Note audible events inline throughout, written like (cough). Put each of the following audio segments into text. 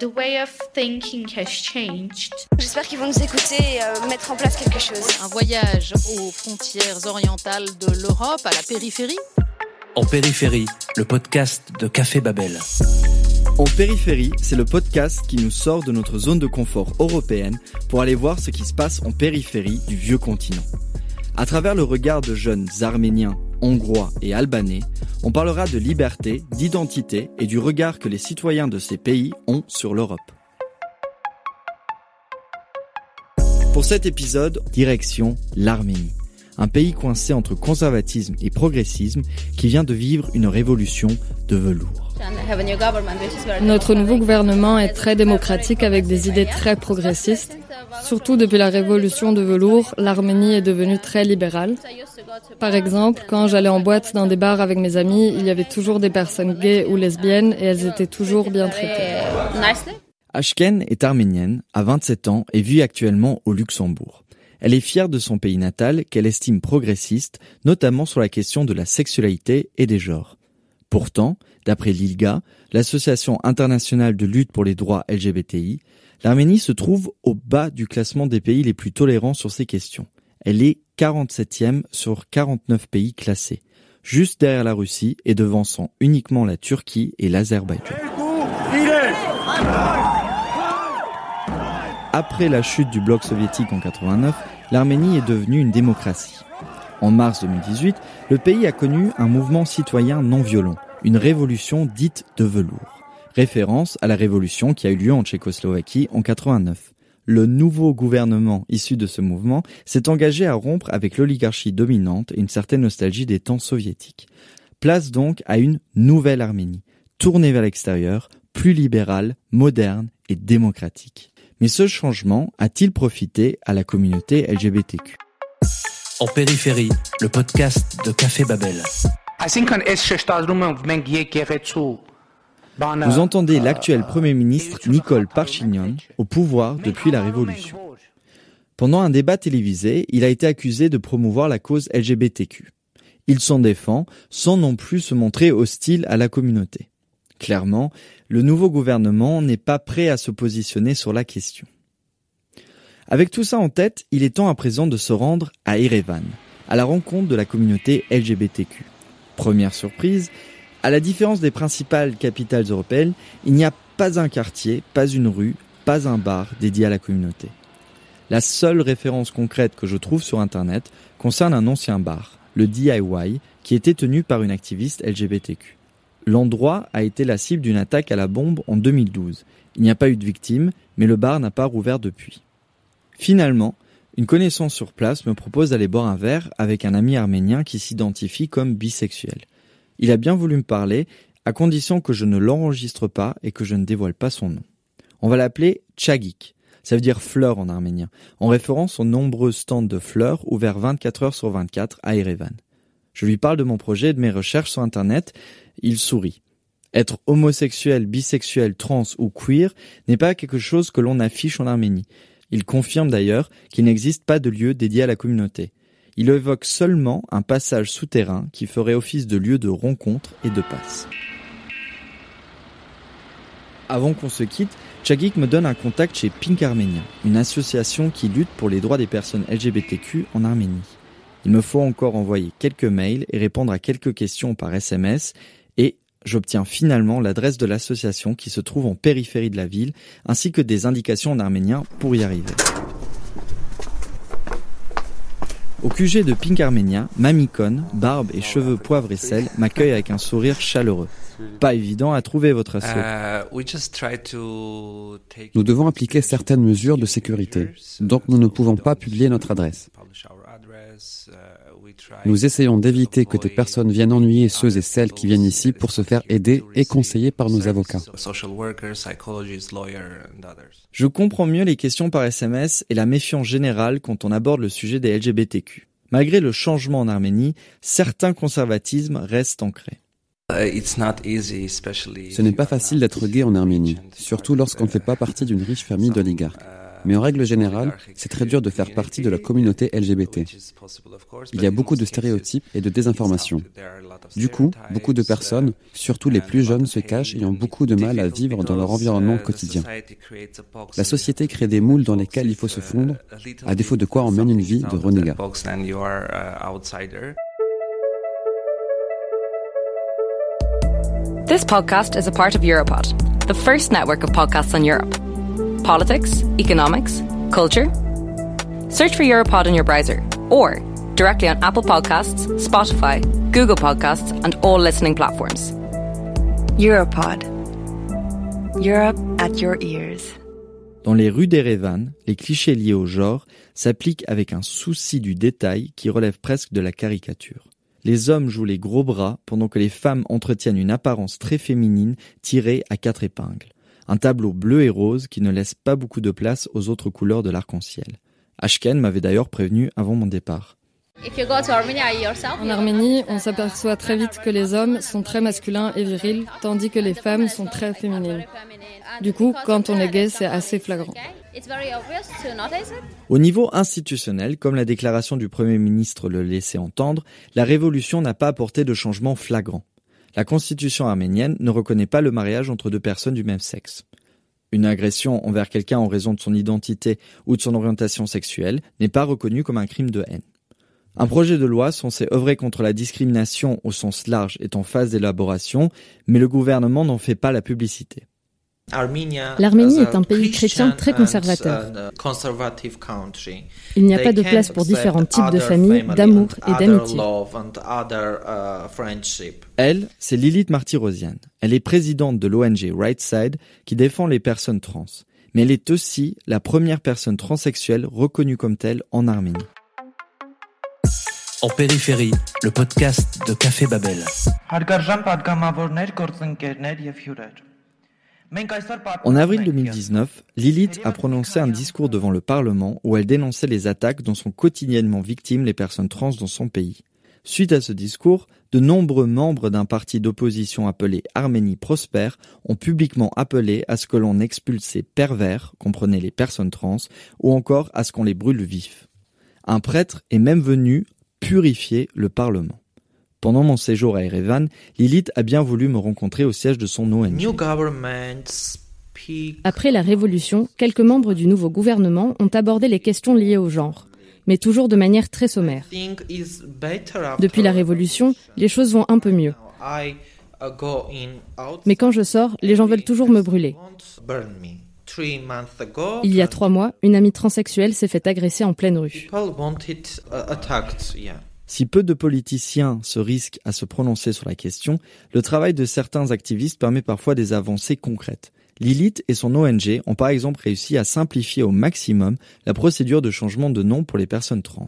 The way of thinking has changed. J'espère qu'ils vont nous écouter et euh, mettre en place quelque chose. Un voyage aux frontières orientales de l'Europe, à la périphérie. En périphérie, le podcast de Café Babel. En périphérie, c'est le podcast qui nous sort de notre zone de confort européenne pour aller voir ce qui se passe en périphérie du vieux continent. À travers le regard de jeunes arméniens, hongrois et albanais, on parlera de liberté, d'identité et du regard que les citoyens de ces pays ont sur l'Europe. Pour cet épisode, direction l'Arménie, un pays coincé entre conservatisme et progressisme qui vient de vivre une révolution de velours. Notre nouveau gouvernement est très démocratique avec des idées très progressistes. Surtout depuis la révolution de velours, l'Arménie est devenue très libérale. Par exemple, quand j'allais en boîte dans des bars avec mes amis, il y avait toujours des personnes gays ou lesbiennes et elles étaient toujours bien traitées. Ashken est arménienne, a 27 ans et vit actuellement au Luxembourg. Elle est fière de son pays natal qu'elle estime progressiste, notamment sur la question de la sexualité et des genres. Pourtant, d'après l'ILGA, l'association internationale de lutte pour les droits LGBTI, l'Arménie se trouve au bas du classement des pays les plus tolérants sur ces questions. Elle est 47e sur 49 pays classés, juste derrière la Russie et devançant uniquement la Turquie et l'Azerbaïdjan. Après la chute du bloc soviétique en 89, l'Arménie est devenue une démocratie. En mars 2018, le pays a connu un mouvement citoyen non violent, une révolution dite de velours, référence à la révolution qui a eu lieu en Tchécoslovaquie en 89. Le nouveau gouvernement issu de ce mouvement s'est engagé à rompre avec l'oligarchie dominante et une certaine nostalgie des temps soviétiques. Place donc à une nouvelle Arménie, tournée vers l'extérieur, plus libérale, moderne et démocratique. Mais ce changement a-t-il profité à la communauté LGBTQ En périphérie, le podcast de Café Babel. Vous entendez l'actuel Premier ministre Nicole Parchignon au pouvoir depuis la Révolution. Pendant un débat télévisé, il a été accusé de promouvoir la cause LGBTQ. Il s'en défend sans non plus se montrer hostile à la communauté. Clairement, le nouveau gouvernement n'est pas prêt à se positionner sur la question. Avec tout ça en tête, il est temps à présent de se rendre à Erevan, à la rencontre de la communauté LGBTQ. Première surprise, à la différence des principales capitales européennes, il n'y a pas un quartier, pas une rue, pas un bar dédié à la communauté. La seule référence concrète que je trouve sur Internet concerne un ancien bar, le DIY, qui était tenu par une activiste LGBTQ. L'endroit a été la cible d'une attaque à la bombe en 2012. Il n'y a pas eu de victimes, mais le bar n'a pas rouvert depuis. Finalement, une connaissance sur place me propose d'aller boire un verre avec un ami arménien qui s'identifie comme bisexuel. Il a bien voulu me parler, à condition que je ne l'enregistre pas et que je ne dévoile pas son nom. On va l'appeler Chagik. Ça veut dire fleur en arménien, en référence aux nombreux stands de fleurs ouverts 24 heures sur 24 à Erevan. Je lui parle de mon projet et de mes recherches sur Internet. Il sourit. Être homosexuel, bisexuel, trans ou queer n'est pas quelque chose que l'on affiche en Arménie. Il confirme d'ailleurs qu'il n'existe pas de lieu dédié à la communauté. Il évoque seulement un passage souterrain qui ferait office de lieu de rencontre et de passe. Avant qu'on se quitte, Chagik me donne un contact chez Pink Arménien, une association qui lutte pour les droits des personnes LGBTQ en Arménie. Il me faut encore envoyer quelques mails et répondre à quelques questions par SMS et j'obtiens finalement l'adresse de l'association qui se trouve en périphérie de la ville ainsi que des indications en arménien pour y arriver. Au QG de Pink Arménien, Mamikon, barbe et cheveux poivre et sel, m'accueille avec un sourire chaleureux. Pas évident à trouver votre assaut. Nous devons appliquer certaines mesures de sécurité, donc nous ne pouvons pas publier notre adresse. Nous essayons d'éviter que des personnes viennent ennuyer ceux et celles qui viennent ici pour se faire aider et conseiller par nos avocats. Je comprends mieux les questions par SMS et la méfiance générale quand on aborde le sujet des LGBTQ. Malgré le changement en Arménie, certains conservatismes restent ancrés. Ce n'est pas facile d'être gay en Arménie, surtout lorsqu'on ne fait pas partie d'une riche famille d'oligarques. Mais en règle générale, c'est très dur de faire partie de la communauté LGBT. Il y a beaucoup de stéréotypes et de désinformation. Du coup, beaucoup de personnes, surtout les plus jeunes, se cachent et ont beaucoup de mal à vivre dans leur environnement quotidien. La société crée des moules dans lesquels il faut se fondre, à défaut de quoi on mène une vie de renégat. Podcast part Europod, network podcasts Europe. Politics, economics, culture. Search for Europod in your browser or directly on Apple Podcasts, Spotify, Google Podcasts, and all listening platforms. Europod. Europe at your ears. Dans les rues d'Erevan, les clichés liés au genre s'appliquent avec un souci du détail qui relève presque de la caricature. Les hommes jouent les gros bras pendant que les femmes entretiennent une apparence très féminine tirée à quatre épingles. Un tableau bleu et rose qui ne laisse pas beaucoup de place aux autres couleurs de l'arc-en-ciel. Ashken m'avait d'ailleurs prévenu avant mon départ. En Arménie, on s'aperçoit très vite que les hommes sont très masculins et virils, tandis que les femmes sont très féminines. Du coup, quand on est gay, c'est assez flagrant. Au niveau institutionnel, comme la déclaration du Premier ministre le laissait entendre, la révolution n'a pas apporté de changement flagrant. La constitution arménienne ne reconnaît pas le mariage entre deux personnes du même sexe. Une agression envers quelqu'un en raison de son identité ou de son orientation sexuelle n'est pas reconnue comme un crime de haine. Un projet de loi censé œuvrer contre la discrimination au sens large est en phase d'élaboration, mais le gouvernement n'en fait pas la publicité. L'Arménie est un pays chrétien très conservateur. Il n'y a pas de place pour différents types de familles, d'amour et d'amitié. Elle, c'est Lilith Martyrosian. Elle est présidente de l'ONG Right Side qui défend les personnes trans. Mais elle est aussi la première personne transsexuelle reconnue comme telle en Arménie. En périphérie, le podcast de Café Babel. En avril 2019, Lilith a prononcé un discours devant le Parlement où elle dénonçait les attaques dont sont quotidiennement victimes les personnes trans dans son pays. Suite à ce discours, de nombreux membres d'un parti d'opposition appelé Arménie prospère ont publiquement appelé à ce que l'on expulse ces pervers, comprenez les personnes trans, ou encore à ce qu'on les brûle vifs. Un prêtre est même venu purifier le Parlement. Pendant mon séjour à Erevan, Lilith a bien voulu me rencontrer au siège de son ONG. Après la révolution, quelques membres du nouveau gouvernement ont abordé les questions liées au genre, mais toujours de manière très sommaire. Depuis la révolution, les choses vont un peu mieux. Mais quand je sors, les gens veulent toujours me brûler. Il y a trois mois, une amie transsexuelle s'est fait agresser en pleine rue. Si peu de politiciens se risquent à se prononcer sur la question, le travail de certains activistes permet parfois des avancées concrètes. Lilith et son ONG ont par exemple réussi à simplifier au maximum la procédure de changement de nom pour les personnes trans.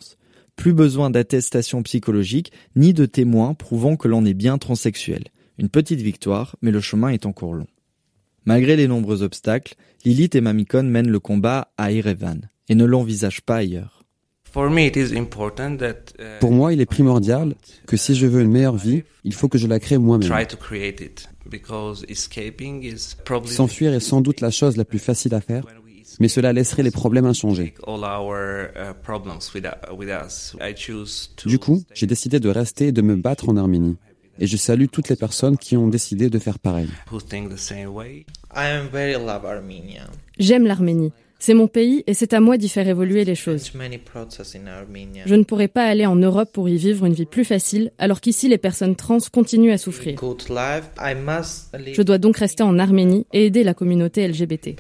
Plus besoin d'attestation psychologique ni de témoins prouvant que l'on est bien transsexuel. Une petite victoire, mais le chemin est encore long. Malgré les nombreux obstacles, Lilith et Mamikon mènent le combat à Erevan et ne l'envisagent pas ailleurs. Pour moi, il est primordial que si je veux une meilleure vie, il faut que je la crée moi-même. S'enfuir est sans doute la chose la plus facile à faire, mais cela laisserait les problèmes inchangés. Du coup, j'ai décidé de rester et de me battre en Arménie. Et je salue toutes les personnes qui ont décidé de faire pareil. J'aime l'Arménie. C'est mon pays et c'est à moi d'y faire évoluer les choses. Je ne pourrais pas aller en Europe pour y vivre une vie plus facile, alors qu'ici les personnes trans continuent à souffrir. Je dois donc rester en Arménie et aider la communauté LGBT.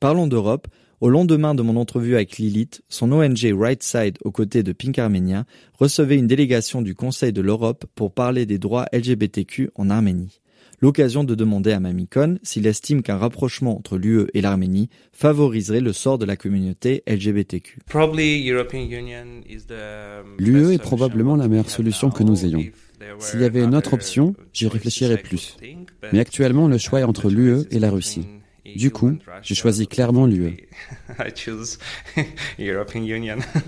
Parlons d'Europe. Au lendemain de mon entrevue avec Lilith, son ONG Right Side aux côtés de Pink Armenia recevait une délégation du Conseil de l'Europe pour parler des droits LGBTQ en Arménie l'occasion de demander à Mamikon s'il estime qu'un rapprochement entre l'UE et l'Arménie favoriserait le sort de la communauté LGBTQ. L'UE est probablement la meilleure solution que nous ayons. S'il y avait une autre option, j'y réfléchirais plus. Mais actuellement, le choix est entre l'UE et la Russie. Du coup, j'ai choisi clairement l'UE. (laughs)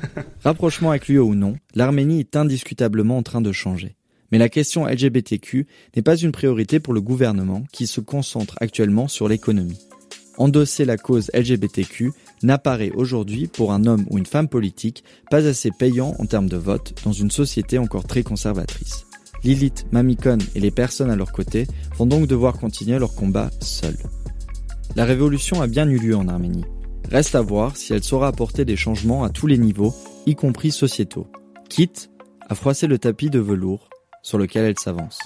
(laughs) Rapprochement avec l'UE ou non, l'Arménie est indiscutablement en train de changer. Mais la question LGBTQ n'est pas une priorité pour le gouvernement qui se concentre actuellement sur l'économie. endosser la cause LGBTQ n'apparaît aujourd'hui pour un homme ou une femme politique pas assez payant en termes de vote dans une société encore très conservatrice. Lilith, Mamikon et les personnes à leur côté vont donc devoir continuer leur combat seuls. La révolution a bien eu lieu en Arménie. Reste à voir si elle saura apporter des changements à tous les niveaux, y compris sociétaux, quitte à froisser le tapis de velours sur lequel elle s'avance.